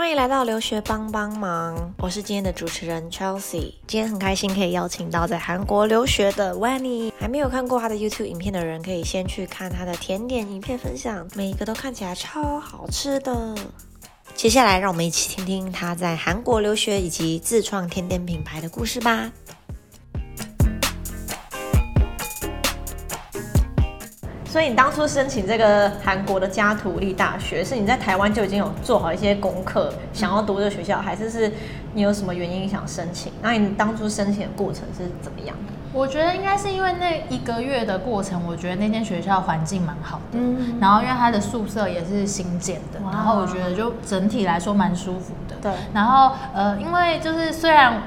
欢迎来到留学帮帮忙，我是今天的主持人 Chelsea。今天很开心可以邀请到在韩国留学的 Wenny。还没有看过他的 YouTube 影片的人，可以先去看他的甜点影片分享，每一个都看起来超好吃的。接下来，让我们一起听听他在韩国留学以及自创甜点品牌的故事吧。所以你当初申请这个韩国的加图利大学，是你在台湾就已经有做好一些功课，想要读这个学校，还是是你有什么原因想申请？那你当初申请的过程是怎么样的？我觉得应该是因为那一个月的过程，我觉得那间学校环境蛮好的，嗯，然后因为它的宿舍也是新建的，然后我觉得就整体来说蛮舒服的，对。然后呃，因为就是虽然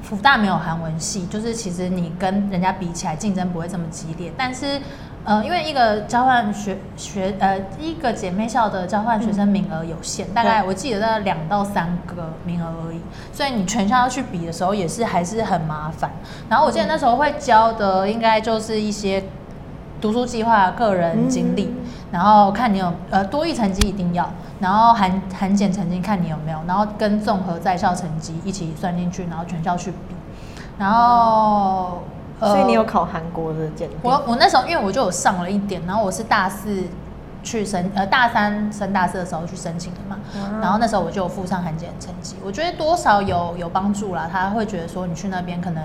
福大没有韩文系，就是其实你跟人家比起来竞争不会这么激烈，但是。呃，因为一个交换学学呃一个姐妹校的交换学生名额有限，大概我记得在两到三个名额而已，所以你全校要去比的时候也是还是很麻烦。然后我记得那时候会教的应该就是一些读书计划、个人经历，然后看你有呃多益成绩一定要，然后韩韩检成绩看你有没有，然后跟综合在校成绩一起算进去，然后全校去比，然后。所以你有考韩国的检定？我我那时候因为我就有上了一点，然后我是大四去申呃大三升大四的时候去申请的嘛，然后那时候我就有附上韩检成绩，我觉得多少有有帮助啦。他会觉得说你去那边可能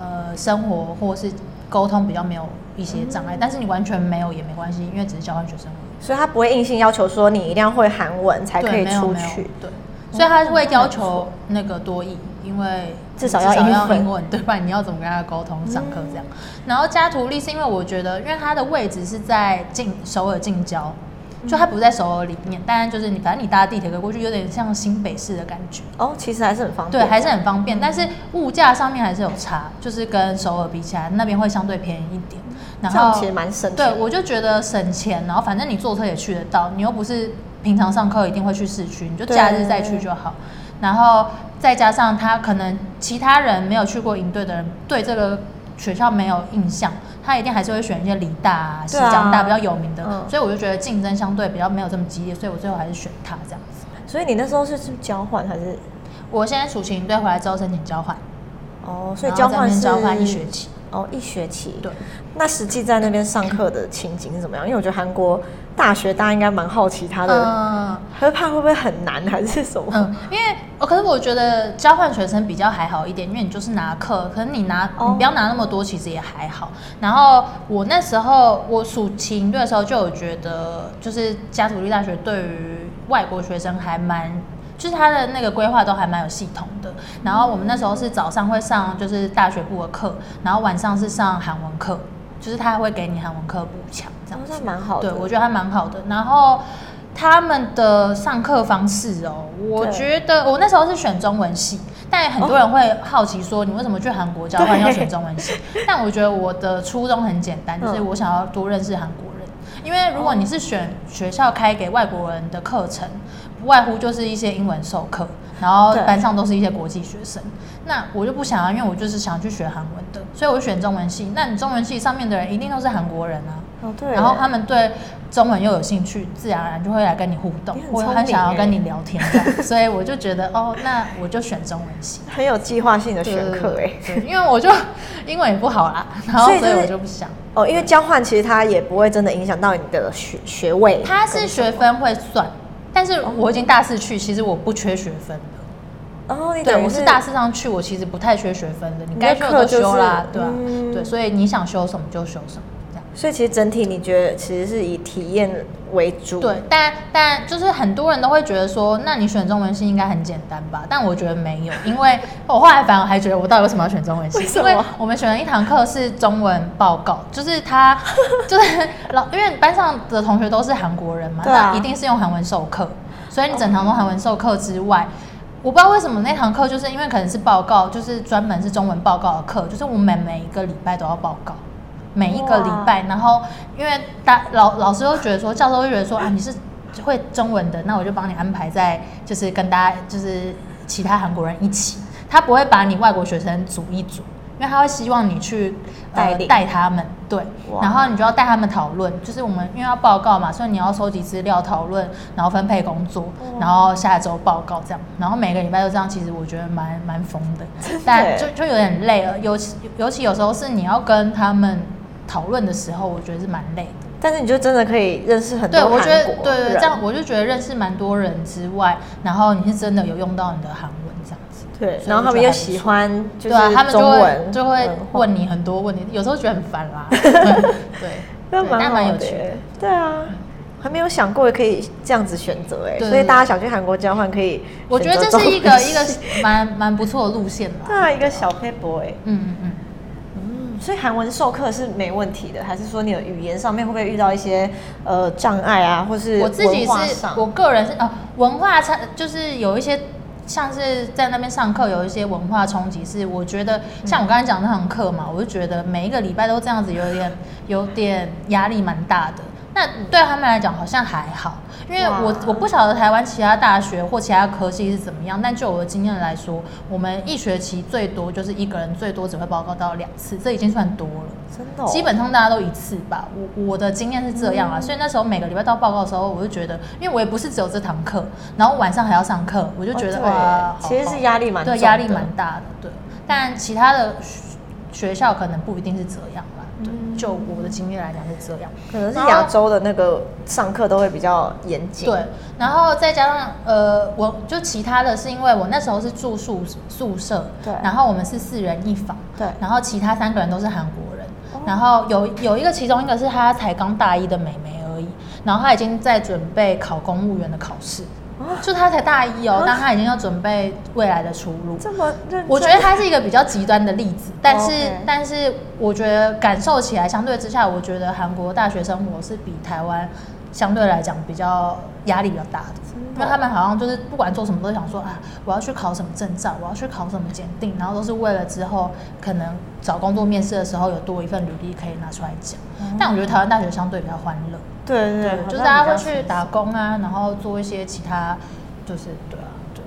呃生活或是沟通比较没有一些障碍，但是你完全没有也没关系，因为只是交换学生而已。所以他不会硬性要求说你一定要会韩文才可以出去。对，所以他会要求那个多译，因为。至少要英文，对吧？你要怎么跟他沟通、上课这样？然后加图利是因为我觉得，因为它的位置是在近首尔近郊，就它不在首尔里面，当然就是你反正你搭地铁过去，有点像新北市的感觉。哦，其实还是很方便，对，还是很方便。但是物价上面还是有差，就是跟首尔比起来，那边会相对便宜一点。然后其实蛮省。对，我就觉得省钱，然后反正你坐车也去得到，你又不是平常上课一定会去市区，你就假日再去就好。然后。再加上他可能其他人没有去过营队的人，对这个学校没有印象，他一定还是会选一些理大啊、西江大比较有名的，所以我就觉得竞争相对比较没有这么激烈，所以我最后还是选他这样子。所以你那时候是去交换还是？我现在暑期营队回来之后申请交换。哦，所以交换是交换一学期。哦，一学期。对。那实际在那边上课的情景是怎么样？因为我觉得韩国大学大家应该蛮好奇他的，会怕会不会很难还是什么？嗯，因为可是我觉得交换学生比较还好一点，因为你就是拿课，可能你拿你不要拿那么多，其实也还好。然后我那时候我暑期营队的时候就有觉得，就是加图利大学对于外国学生还蛮。就是他的那个规划都还蛮有系统的，然后我们那时候是早上会上就是大学部的课，然后晚上是上韩文课，就是他会给你韩文课补强，这样子蛮好的。对，我觉得还蛮好的。然后他们的上课方式哦，我觉得我那时候是选中文系，但很多人会好奇说你为什么去韩国交换要选中文系？但我觉得我的初衷很简单，就是我想要多认识韩国人，因为如果你是选学校开给外国人的课程。不外乎就是一些英文授课，然后班上都是一些国际学生。那我就不想啊，因为我就是想去学韩文的，所以我选中文系。那你中文系上面的人一定都是韩国人啊。哦，对。然后他们对中文又有兴趣，自然而然就会来跟你互动，我很想要跟你聊天。所以我就觉得，哦，那我就选中文系。很有计划性的选课哎。对，因为我就英文也不好啦，然后所以我就不想。哦，因为交换其实它也不会真的影响到你的学学位。它是学分会算。但是我已经大四去，其实我不缺学分的。哦，对，我是大四上去，我其实不太缺学分的。你该修的都修啦，对啊？对，所以你想修什么就修什么。所以其实整体你觉得其实是以体验为主。对，但但就是很多人都会觉得说，那你选中文系应该很简单吧？但我觉得没有，因为我后来反而还觉得我到底为什么要选中文系？因为我们选了一堂课是中文报告，就是他 就是老，因为班上的同学都是韩国人嘛，那一定是用韩文授课，所以你整堂都韩文授课之外，我不知道为什么那堂课就是因为可能是报告，就是专门是中文报告的课，就是我们每一个礼拜都要报告。每一个礼拜，然后因为大老老师都觉得说，教授会觉得说啊，你是会中文的，那我就帮你安排在就是跟大家就是其他韩国人一起，他不会把你外国学生组一组，因为他会希望你去带带他们，对，然后你就要带他们讨论，就是我们因为要报告嘛，所以你要收集资料、讨论，然后分配工作，哦然后下周报告这样，然后每个礼拜都这样，其实我觉得蛮蛮疯的，但就就有点累了，尤其尤其有时候是你要跟他们讨论的时候，我觉得是蛮累的。但是你就真的可以认识很多对，我觉得韩国对对，这样我就觉得认识蛮多人之外，然后你是真的有用到你的韩文这样子。对，然后他们又喜欢就对啊，他是中们就会文就会问你很多问题，有时候觉得很烦啦。对但蛮有趣的。对啊，还没有想过可以这样子选择哎，所以大家想去韩国交换可以。我觉得这是一个一个蛮蛮不错的路线啦。对啊，一个小 paper 哎。嗯嗯嗯。嗯，所以韩文授课是没问题的，还是说你的语言上面会不会遇到一些呃障碍啊，或是我自己是我个人是呃文化差，就是有一些像是在那边上课有一些文化冲击，是我觉得像我刚才讲那堂课嘛，我就觉得每一个礼拜都这样子，有点有点压力蛮大的。那对他们来讲好像还好，因为我我不晓得台湾其他大学或其他科系是怎么样，但就我的经验来说，我们一学期最多就是一个人最多只会报告到两次，这已经算多了。真的哦、基本上大家都一次吧，我我的经验是这样啊，所以那时候每个礼拜到报告的时候，我就觉得，因为我也不是只有这堂课，然后晚上还要上课，我就觉得、哦哇，其实是压力蛮对，压力蛮大的，对。但其他的学学校可能不一定是这样啦，就我的经验来讲是这样。可能是亚洲的那个上课都会比较严谨。对，然后再加上呃，我就其他的是因为我那时候是住宿宿舍，对然后我们是四人一房，对然后其他三个人都是韩国人，哦然后有有一个其中一个是她才刚大一的妹妹而已，然后她已经在准备考公务员的考试，就他才大一哦，但他已经要准备未来的出路。这么认真，我觉得他是一个比较极端的例子，但是但是我觉得感受起来相对之下，我觉得韩国大学生活是比台湾相对来讲比较压力比较大的，因为他们好像就是不管做什么都想说啊，我要去考什么证照，我要去考什么检定，然后都是为了之后可能找工作面试的时候有多一份履历可以拿出来讲。但我觉得台湾大学相对比较欢乐，对对对，好就是大家会去打工啊，然后做一些其他，就是对啊，对。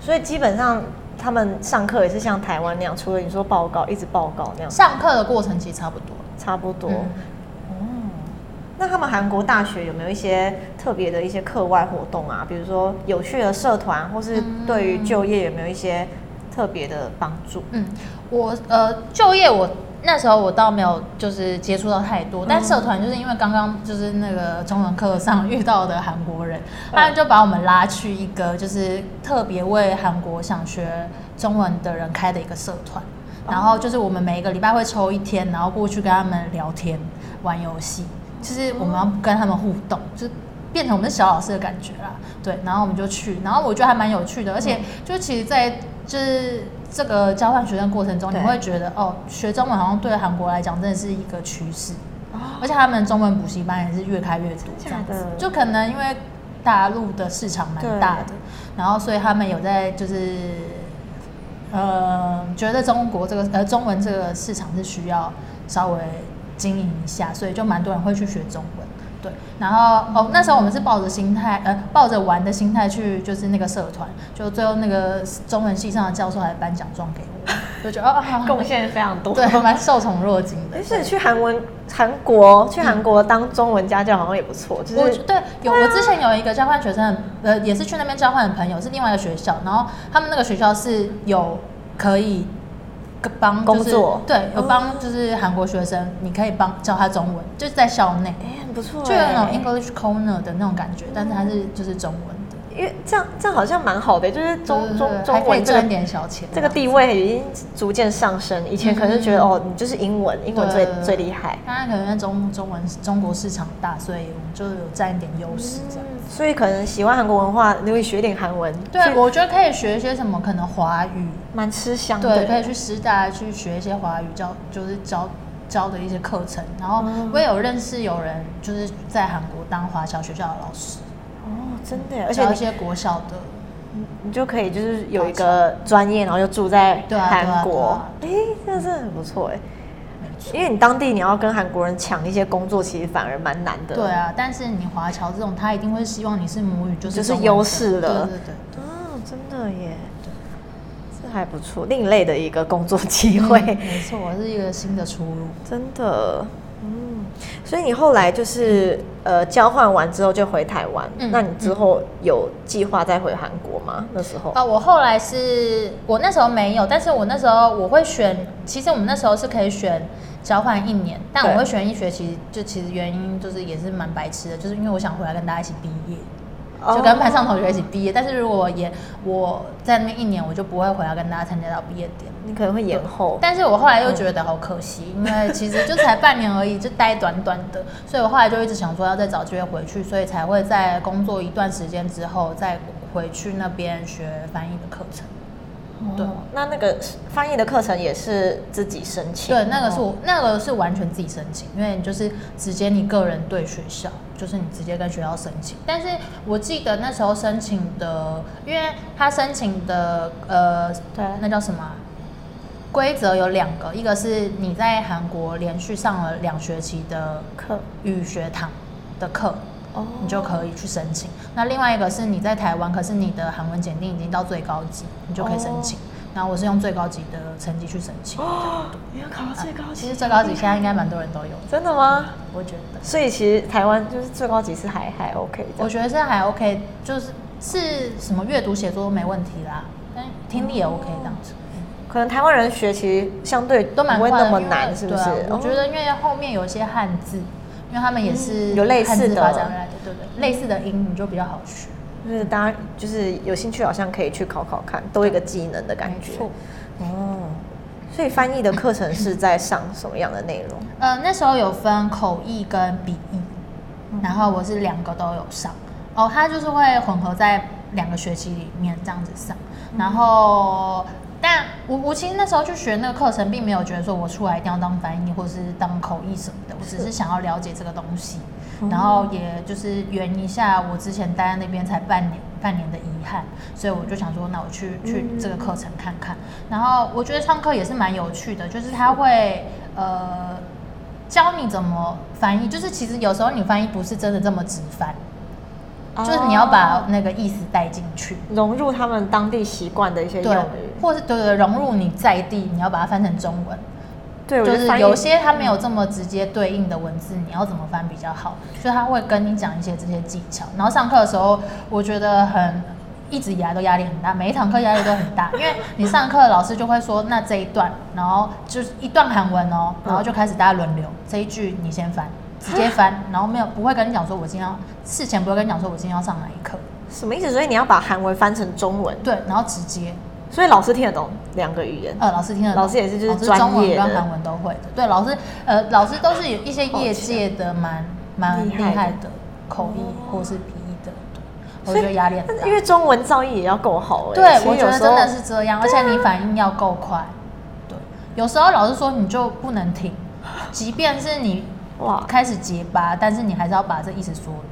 所以基本上他们上课也是像台湾那样，除了你说报告，一直报告那样，上课的过程其实差不多。差不多。嗯哦，那他们韩国大学有没有一些特别的一些课外活动啊？比如说有趣的社团，或是对于就业有没有一些特别的帮助？嗯，我呃就业我那时候我倒没有就是接触到太多，但社团就是因为刚刚就是那个中文课上遇到的韩国人，他们就把我们拉去一个就是特别为韩国想学中文的人开的一个社团。然后就是我们每一个礼拜会抽一天，然后过去跟他们聊天、玩游戏，就是我们要跟他们互动，就变成我们是小老师的感觉啦。对，然后我们就去，然后我觉得还蛮有趣的，而且就其实，在就是这个交换学生过程中，你会觉得哦，学中文好像对韩国来讲真的是一个趋势，而且他们中文补习班也是越开越多，这样子，就可能因为大陆的市场蛮大的，然后所以他们有在就是。呃，觉得中国这个呃中文这个市场是需要稍微经营一下，所以就蛮多人会去学中文。对，然后哦，那时候我们是抱着心态，呃，抱着玩的心态去，就是那个社团，就最后那个中文系上的教授还颁奖状给我，就觉得哦，好贡献非常多。对，蛮受宠若惊的。但是去韩文韩国去韩国当中文家教好像也不错，就是我对有我之前有一个交换学生，呃，也是去那边交换的朋友，是另外一个学校，然后他们那个学校是有可以帮、就是、工作。对，有帮就是韩国学生，你可以帮教他中文，就是在校内，哎、很不错、就有那种哎。English corner 的那种感觉，但是它是就是中文。的，因为这样这样好像蛮好的，就是中中中文这个点小钱，这个地位已经逐渐上升。以前可能是觉得、哦，你就是英文，英文最最厉害。当然可能中中文中国市场大，所以我们就有占一点优势这样。所以可能喜欢韩国文化，你会学点韩文，对，我觉得可以学一些什么，可能华语，蛮吃香的。对，可以去师大去学一些华语教，就是教教的一些课程。然后嗯我也有认识有人就是在韩国当华侨学校的老师，哦，真的耶，而且你教一些国小的。你就可以就是有一个专业，然后又住在韩国，哎、这真的很不错哎。因为你当地你要跟韩国人抢一些工作，其实反而蛮难的。对，啊，但是你华侨这种，他一定会希望你是母语，就是就是优势了对对对。哦，真的耶，这还不错，另类的一个工作机会，嗯没错，我是一个新的出路。真的。嗯，所以你后来就是呃交换完之后就回台湾，嗯那你之后有计划再回韩国吗？那时候？啊，我后来是我那时候没有，但是我那时候我会选，其实我们那时候是可以选交换一年，但我会选一学期，就其实原因就是也是蛮白痴的，就是因为我想回来跟大家一起毕业。就跟班上同学一起毕业，但是如果延我在那边一年，我就不会回来跟大家参加到毕业典礼。你可能会延后。但是我后来又觉得好可惜，因为其实就才半年而已，就待短短的，所以我后来就一直想说要再找机会回去，所以才会在工作一段时间之后再回去那边学翻译的课程。对哦那那个翻译的课程也是自己申请？对，那个是哦。我那个是完全自己申请，因为你就是直接你个人对学校，就是你直接跟学校申请。但是我记得那时候申请的，因为他申请的呃，对。那叫什么啊、规则有两个，一个是你在韩国连续上了两学期的课。语学堂的课，哦你就可以去申请。那另外一个是你在台湾，可是你的韩文检定已经到最高级，你就可以申请。然后我是用最高级的成绩去申请。哦，你要考到最高级？其实最高级现在应该蛮多人都有，真的吗？我觉得。所以其实台湾就是最高级是还还 OK 的。我觉得是还 OK，就是是什么阅读写作都没问题啦，但听力也 OK 这样子。可能台湾人学其实相对都蛮不会那么难，是不是？啊我觉得哦因为后面有一些汉字，因为他们也是嗯有类似的发展而来的，对不对？类似的音你就比较好学。就是大家就是有兴趣，好像可以去考考看，多一个技能的感觉。哦，所以翻译的课程是在上什么样的内容？呃，那时候有分口译跟笔译，嗯然后我是两个都有上。哦，它就是会混合在两个学期里面这样子上。嗯然后，但我我其实那时候去学那个课程，并没有觉得说我出来一定要当翻译或是当口译什么的，我只是想要了解这个东西，哦然后也就是圆一下我之前待在那边才半年半年的遗憾，所以我就想说，那我去去这个课程看看。然后我觉得上课也是蛮有趣的，就是他会呃教你怎么翻译，就是其实有时候你翻译不是真的这么直翻，就是你要把那个意思带进去。融入他们当地习惯的一些对用语。，或是对对融入你在地，你要把它翻成中文。对，就是有些它没有这么直接对应的文字，你要怎么翻比较好？所以他会跟你讲一些这些技巧。然后上课的时候，我觉得很一直以来都压力很大，每一堂课压力都很大，因为你上课老师就会说，那这一段，然后就是一段韩文哦，然后就开始大家轮流，这一句你先翻，直接翻，然后没有不会跟你讲说我今天要事前不会跟你讲说我今天要上哪一课，什么意思？所以你要把韩文翻成中文，对，然后直接。所以老师听得懂两个语言。呃，老师听得懂，老师也是就是中文业的跟韩文都会的。对，老师呃，老师都是有一些业界的蛮蛮厉厉害的口译哦或是笔译的，我觉得压力很大。因为中文造诣也要够好哎、对，我觉得真的是这样，而且你反应要够快。对，有时候老师说你就不能停，即便是你哇开始结巴，但是你还是要把这意思说对。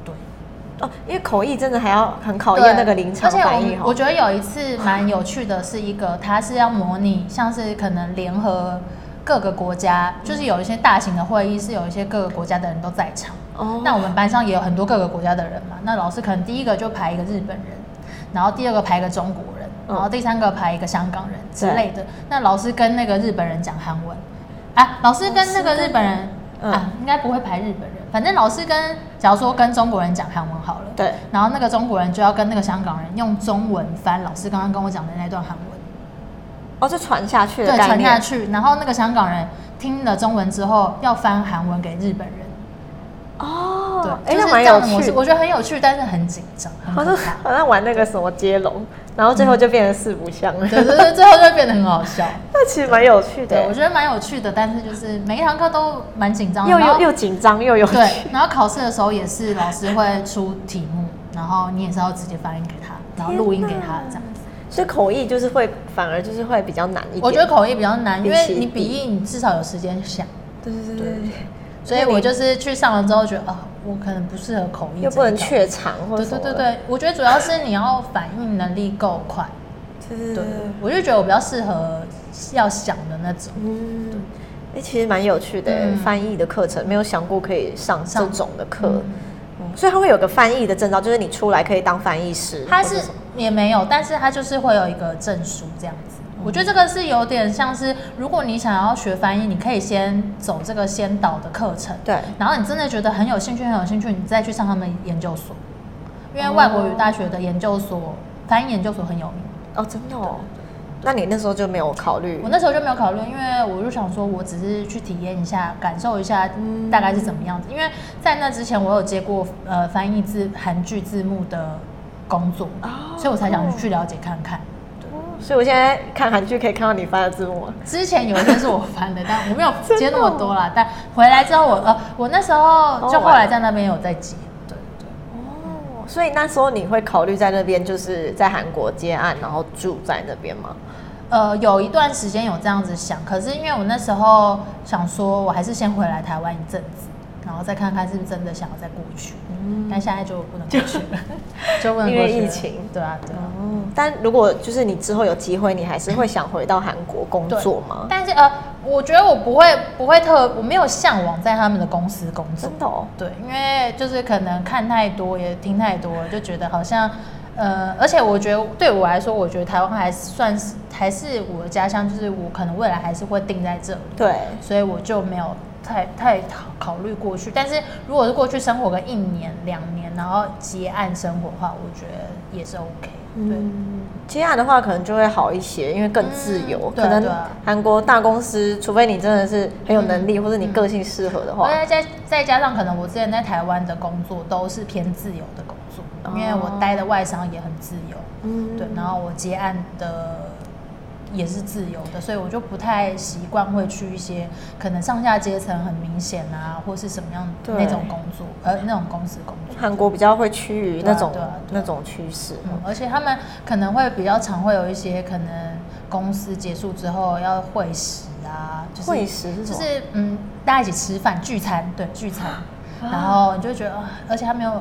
哦，因为口译真的还要很考验那个临场而且反应哈。我我觉得有一次蛮有趣的，是一个它是要模拟，像是可能联合各个国家，就是有一些大型的会议是有一些各个国家的人都在场。哦那我们班上也有很多各个国家的人嘛，那老师可能第一个就排一个日本人，然后第二个排一个中国人，嗯然后第三个排一个香港人之类的。那老师跟那个日本人讲韩文，啊，老师跟那个日本人嗯啊，应该不会排日本人，反正老师跟假如说跟中国人讲韩文好了，对，然后那个中国人就要跟那个香港人用中文翻老师刚刚跟我讲的那段韩文，哦，就传下去的对。传下去。然后那个香港人听了中文之后，要翻韩文给日本人。哦，对，哎、那蛮有趣的，。我觉得很有趣，但是很紧张，很好像。好像玩那个什么接龙，然后最后就变成四不像了。对对对，最后就会变得很好笑。那其实蛮有趣的，我觉得蛮有趣的，但是就是每一堂课都蛮紧张，又又又紧张又有趣。对，然后考试的时候也是老师会出题目，然后你也是要直接翻译给他，然后录音给他这样子。所以口译就是会反而就是会比较难一点。我觉得口译比较难，因为你笔译你至少有时间想，对对对对对，所以我就是去上了之后觉得啊，我可能不适合口译，又不能。怯场或者对对对对，我觉得主要是你要反应能力够快。对对对对，我就觉得我比较适合要想的那种。嗯，哎、其实蛮有趣的、嗯翻译的课程，没有想过可以上这上种的课。嗯嗯所以它会有个翻译的证照，就是你出来可以当翻译师。它是也没有，但是它就是会有一个证书这样子。我觉得这个是有点像是，如果你想要学翻译，你可以先走这个先导的课程，对，然后你真的觉得很有兴趣，很有兴趣，你再去上他们研究所，因为外国语大学的研究所翻译研究所很有名。哦，真的哦。那你那时候就没有考虑？我那时候就没有考虑，因为我就想说，我只是去体验一下，感受一下大概是怎么样子。因为在那之前，我有接过呃翻译字韩剧字幕的工作，所以我才想去了解看看。所以我现在看韩剧可以看到你翻的字幕。之前有一些是我翻的，但我没有接那么多啦。但回来之后，我呃，我那时候就后来在那边有在接。对对。哦，所以那时候你会考虑在那边就是在韩国接案，然后住在那边吗？呃，有一段时间有这样子想，可是因为我那时候想说，我还是先回来台湾一阵子，然后再看看是不是真的想要再过去。嗯，但现在就不能过去了，就不能因为疫情。对啊，对啊。嗯，但如果就是你之后有机会，你还是会想回到韩国工作吗？但是呃，我觉得我不会不会特，我没有向往在他们的公司工作。真的哦。对，因为就是可能看太多，也听太多，就觉得好像。呃，而且我觉得对我来说，我觉得台湾还算是还是我的家乡，就是我可能未来还是会定在这里。对，所以我就没有太太考考虑过去。但是如果是过去生活个一年两年，然后结案生活的话，我觉得也是 OK。对，接案的话可能就会好一些，因为更自由。可能韩国大公司，除非你真的是很有能力，或者你个性适合的话。再再加上可能我之前在台湾的工作都是偏自由的工作。因为我待的外商也很自由，嗯，对，然后我接案的也是自由的，所以我就不太习惯会去一些可能上下阶层很明显啊，或是什么样那种工作，呃，那种公司工作。韩国比较会趋于那种那种趋势，而且他们可能会比较常会有一些可能公司结束之后要会食啊，会食是就是嗯，大家一起吃饭聚餐，对，聚餐。然后你就觉得，而且他没有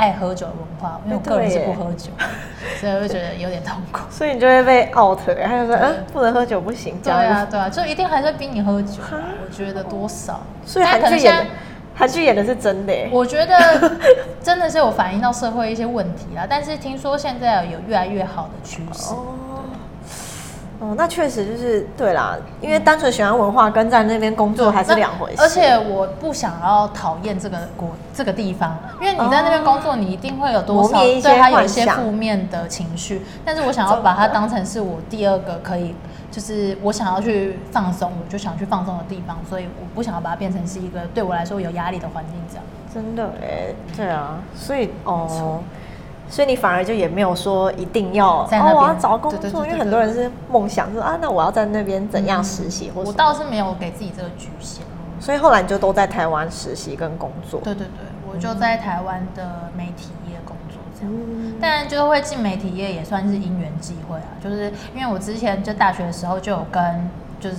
爱喝酒的文化，因为我个人是不喝酒，所以就觉得有点痛苦。所以你就会被 out，然后就说，嗯，不能喝酒不行。对啊，对啊，就一定还是逼你喝酒。我觉得多少。所以韩剧演，韩剧演的是真的。我觉得真的是有反映到社会一些问题啦，但是听说现在有越来越好的趋势。哦，那确实就是对啦，因为单纯喜欢文化跟在那边工作还是两回事。而且我不想要讨厌这个国这个地方，因为你在那边工作，你一定会有多少对他有一些负面的情绪。但是我想要把它当成是我第二个可以，就是我想要去放松，我就想去放松的地方，所以我不想要把它变成是一个对我来说有压力的环境这样。真的哎，对啊，所以哦。所以你反而就也没有说一定要在那边找工作，因为很多人是梦想是啊，那我要在那边怎样实习？或我倒是没有给自己这个局限。所以后来你就都在台湾实习跟工作。对对对，我就在台湾的媒体业工作这样。但就会进媒体业也算是因缘际会啊，就是因为我之前就大学的时候就有跟就是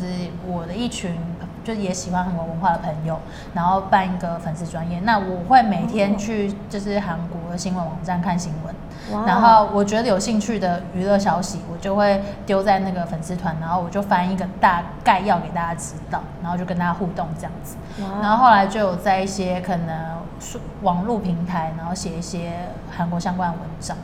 我的一群。就是也喜欢韩国文化的朋友，然后办一个粉丝专业。那我会每天去就是韩国的新闻网站看新闻，然后我觉得有兴趣的娱乐消息，我就会丢在那个粉丝团，然后我就翻一个大概要给大家知道，然后就跟大家互动这样子。然后后来就有在一些可能网络平台，然后写一些韩国相关的文章。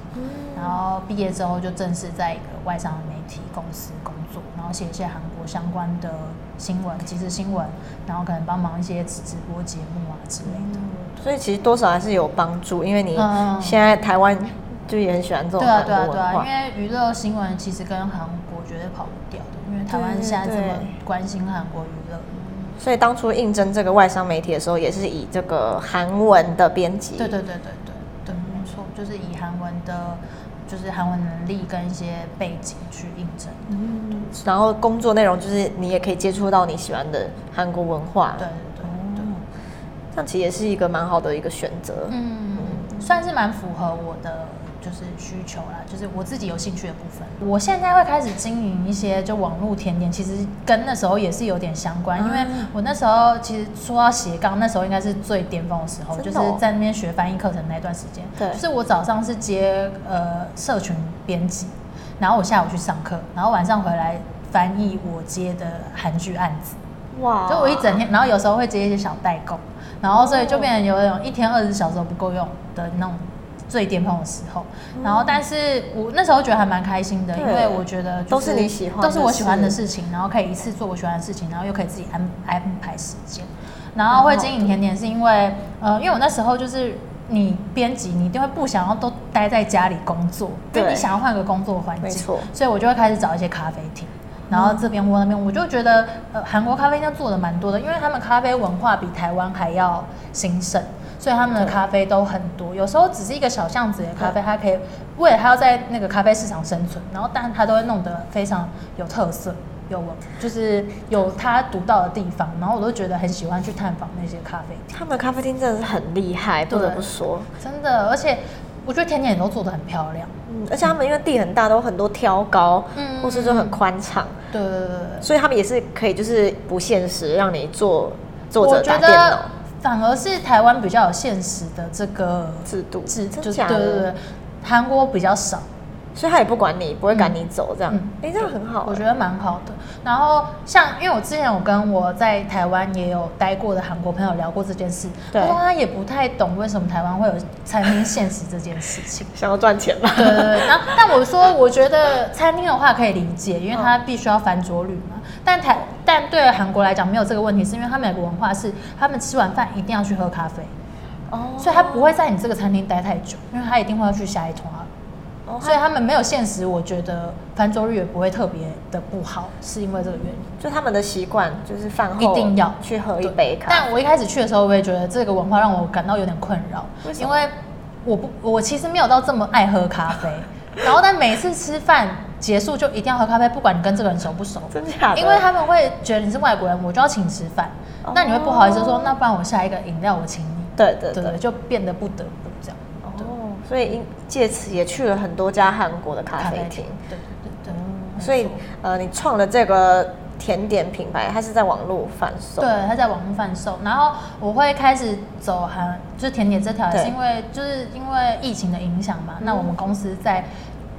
然后毕业之后就正式在一个外商媒体公司工作，然后写一些韩国相关的新闻、即时新闻，然后可能帮忙一些直播节目啊之类的。所以其实多少还是有帮助，因为你现在台湾就也很喜欢这种对啊对啊对啊，因为娱乐新闻其实跟韩国绝对跑不掉的，因为台湾现在这么关心韩国娱乐。所以当初应征这个外商媒体的时候，也是以这个韩文的编辑。对对对对对对，没错，就是以韩文的。就是韩文能力跟一些背景去印证，嗯，然后工作内容就是你也可以接触到你喜欢的韩国文化，对对对，这样其实也是一个蛮好的一个选择，嗯，算是蛮符合我的。就是需求啦，就是我自己有兴趣的部分。我现在会开始经营一些就网络甜点，其实跟那时候也是有点相关。因为我那时候其实说到斜杠，那时候应该是最巅峰的时候，就是在那边学翻译课程那段时间。对，就是我早上是接呃社群编辑，然后我下午去上课，然后晚上回来翻译我接的韩剧案子。哇！就我一整天，然后有时候会接一些小代购，然后所以就变成有那种一天二十小时都不够用的那种。最巅峰的时候。然后，但是我那时候觉得还蛮开心的，因对为我觉得、就是、都是你喜欢的都是我喜欢的事事情，然后可以一次做我喜欢的事情，然后又可以自己安安排时间。然后会经营甜点是因为，呃，因为我那时候就是你编辑，你一定会不想要都待在家里工作，对你想要换个工作环境，没错所以我就会开始找一些咖啡厅。然后这边或那边，我就觉得，呃，韩国咖啡店做的蛮多的，因为他们咖啡文化比台湾还要兴盛，所以他们的咖啡都很多。有时候只是一个小巷子的咖啡，它可以为了它要在那个咖啡市场生存，然后但它都会弄得非常有特色，有文，就是有它独到的地方。然后我都觉得很喜欢去探访那些咖啡厅，他们的咖啡厅真的是很厉害，不得不说。真的，而且我觉得甜点也都做得很漂亮。嗯，而且他们因为地很大，都很多挑高，嗯或是就很宽敞，对对对。所以他们也是可以就是不限时，让你坐坐着打电脑得反而是台湾比较有现实的这个制度，制，真就是对对对，韩国比较少，所以他也不管你，不会赶你走这样嗯。哎，这样很好。我觉得蛮好的。然后像因为我之前有跟我在台湾也有待过的韩国朋友聊过这件事，对他说他也不太懂为什么台湾会有餐厅限时这件事情。想要赚钱吧？对对对，然后 但我说，我觉得餐厅的话可以理解，因为他必须要翻桌率嘛。但台但对韩国来讲没有这个问题，是因为他们有个文化是，他们吃完饭一定要去喝咖啡，哦所以他不会在你这个餐厅待太久，因为他一定会要去下一团。哦所以他们没有限时，我觉得翻桌率也不会特别的不好，是因为这个原因。就他们的习惯就是饭后一定要去喝一杯咖啡。但我一开始去的时候，我也觉得这个文化让我感到有点困扰为，因为我不，我其实没有到这么爱喝咖啡。然后，但每次吃饭结束就一定要喝咖啡，不管你跟这个人熟不熟，真假的？因为他们会觉得你是外国人，我就要请吃饭，哦那你会不好意思说，那不然我下一个饮料我请你，对对对就变得不得不这样。哦，所以因借此也去了很多家韩国的咖啡厅。，对对对所以呃，你创了这个甜点品牌，它是在网络贩售。对，它在网络贩售，然后我会开始走韩，就是甜点这条，是因为就是因为疫情的影响嘛。那我们公司在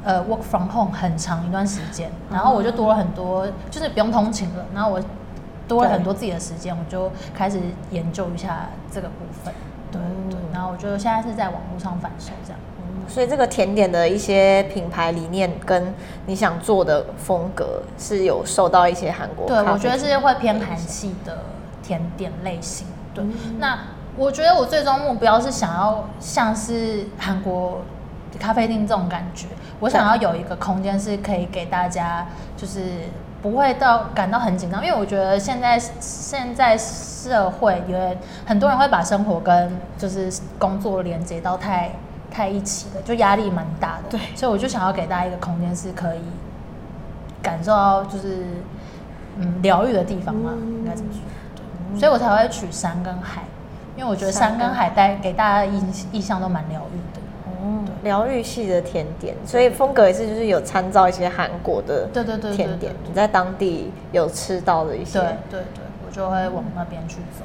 呃 work from home 很长一段时间，然后我就多了很多，就是不用通勤了，然后我多了很多自己的时间，我就开始研究一下这个部分。对对，然后我就现在是在网络上贩售这样。所以这个甜点的一些品牌理念跟你想做的风格是有受到一些韩国对，我觉得是厅会偏韩系的甜点类型。对，嗯那我觉得我最终目标是想要像是韩国咖啡厅这种感觉，我想要有一个空间是可以给大家，就是不会到感到很紧张，因为我觉得现在现在社会有很多人会把生活跟就是工作连接到太太一起的，就压力蛮大的。对所以我就想要给大家一个空间是可以感受到就是嗯疗愈的地方嘛，嗯应该怎么说。对，所以我才会取山跟海，因为我觉得山山跟跟海带给大家的意意象都蛮疗愈的。哦，疗愈系的甜点，所以风格也是就是有参照一些韩国的对对对对甜点，你在当地有吃到的一些对对对，我就会往那边去走。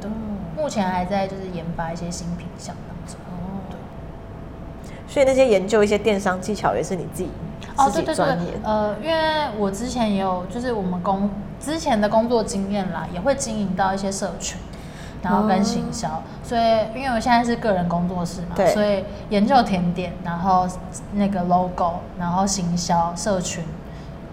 对，目前还在就是研发一些新品项当中。哦对。所以那些研究一些电商技巧也是你自己哦，自对对对己专业，呃，因为我之前也有，就是我们工之前的工作经验啦，也会经营到一些社群，然后跟行销，所以因为我现在是个人工作室嘛，所以研究甜点，然后那个 logo，然后行销、社群，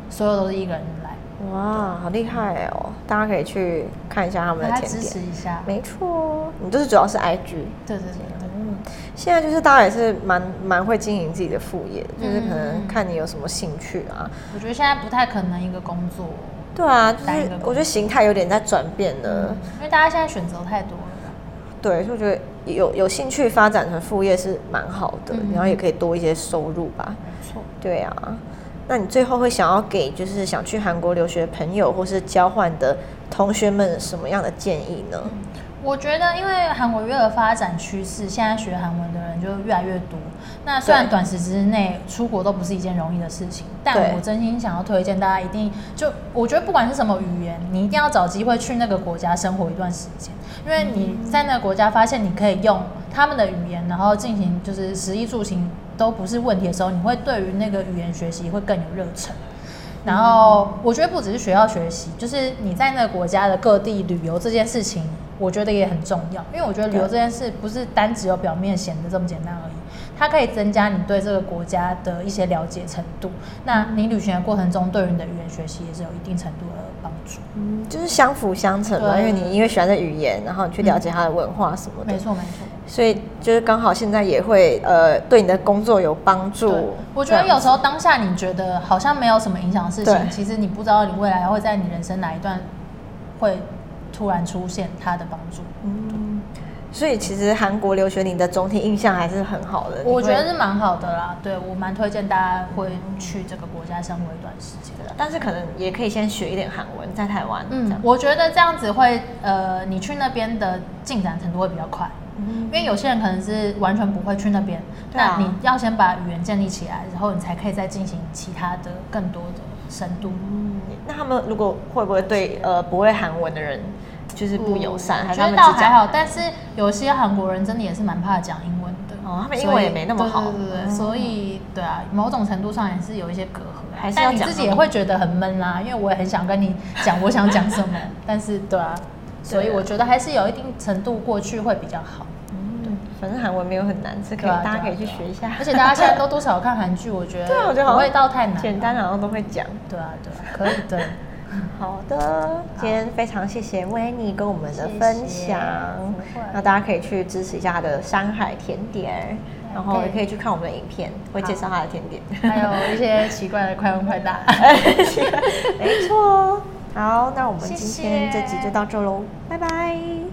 所有都是一个人来，哇，好厉害哦！大家可以去看一下他们的甜点支持点。一下。没错，你就是主要是 IG。对对对对，嗯，现在就是大家也是蛮蛮会经营自己的副业，就是可嗯能看你有什么兴趣啊。我觉得现在不太可能一个工作，对啊，就是我觉得形态有点在转变了。嗯，因为大家现在选择太多了。对，所以我觉得有有兴趣发展成副业是蛮好的，嗯然后也可以多一些收入吧。没错。对啊，那你最后会想要给就是想去韩国留学的朋友或是交换的同学们什么样的建议呢？我觉得，因为韩国越的发展趋势，现在学韩文的人就越来越多。那虽然短时之内出国都不是一件容易的事情，但我真心想要推荐大家一定就，我觉得不管是什么语言，你一定要找机会去那个国家生活一段时间，因为你在那个国家发现你可以用他们的语言，然后进行就是食衣住行都不是问题的时候，你会对于那个语言学习会更有热忱。然后我觉得不只是学校学习，就是你在那个国家的各地旅游这件事情，我觉得也很重要。因为我觉得旅游这件事不是单只有表面显得这么简单而已，它可以增加你对这个国家的一些了解程度。那你旅行的过程中，对于你的语言学习也是有一定程度的帮助。嗯，就是相辅相成嘛，因为你因为喜欢的语言，然后你去了解它的文化什么的，没错，没错。所以就是刚好现在也会呃对你的工作有帮助。我觉得有时候当下你觉得好像没有什么影响的事情，其实你不知道你未来会在你人生哪一段会突然出现它的帮助。嗯，所以其实韩国留学你的总体印象还是很好的。我觉得是蛮好的啦，对我蛮推荐大家会去这个国家生活一段时间的。但是可能也可以先学一点韩文，在台湾，。嗯我觉得这样子会，呃，你去那边的进展程度会比较快，嗯因为有些人可能是完全不会去那边，那你要先把语言建立起来，然后你才可以再进行其他的更多的深度。嗯，那他们如果会不会对呃不会韩文的人就是不友善，还觉得倒还好，但是有些韩国人真的也是蛮怕讲英文的。哦他们英文也没那么好对所以对啊，某种程度上也是有一些隔阂啊，还是要讲但你自己也会觉得很闷啦，因为我也很想跟你讲我想讲什么，但是对啊，所以我觉得还是有一定程度过去会比较好。嗯，反正韩文没有很难，是可以啊大家可以去学一下。而且大家现在都多少有看韩剧，我觉得 对啊，我觉得好像不会到太难，简单，好像都会讲。对啊对啊，可以的。好的，今天非常谢谢 n n 跟我们的分谢谢。享那大家可以去支持一下他的山海甜点，然后也可以去看我们的影片，会介绍他的甜点。还有一些奇怪的快问快答。没错。好，那我们今天谢这集就到这喽，拜拜。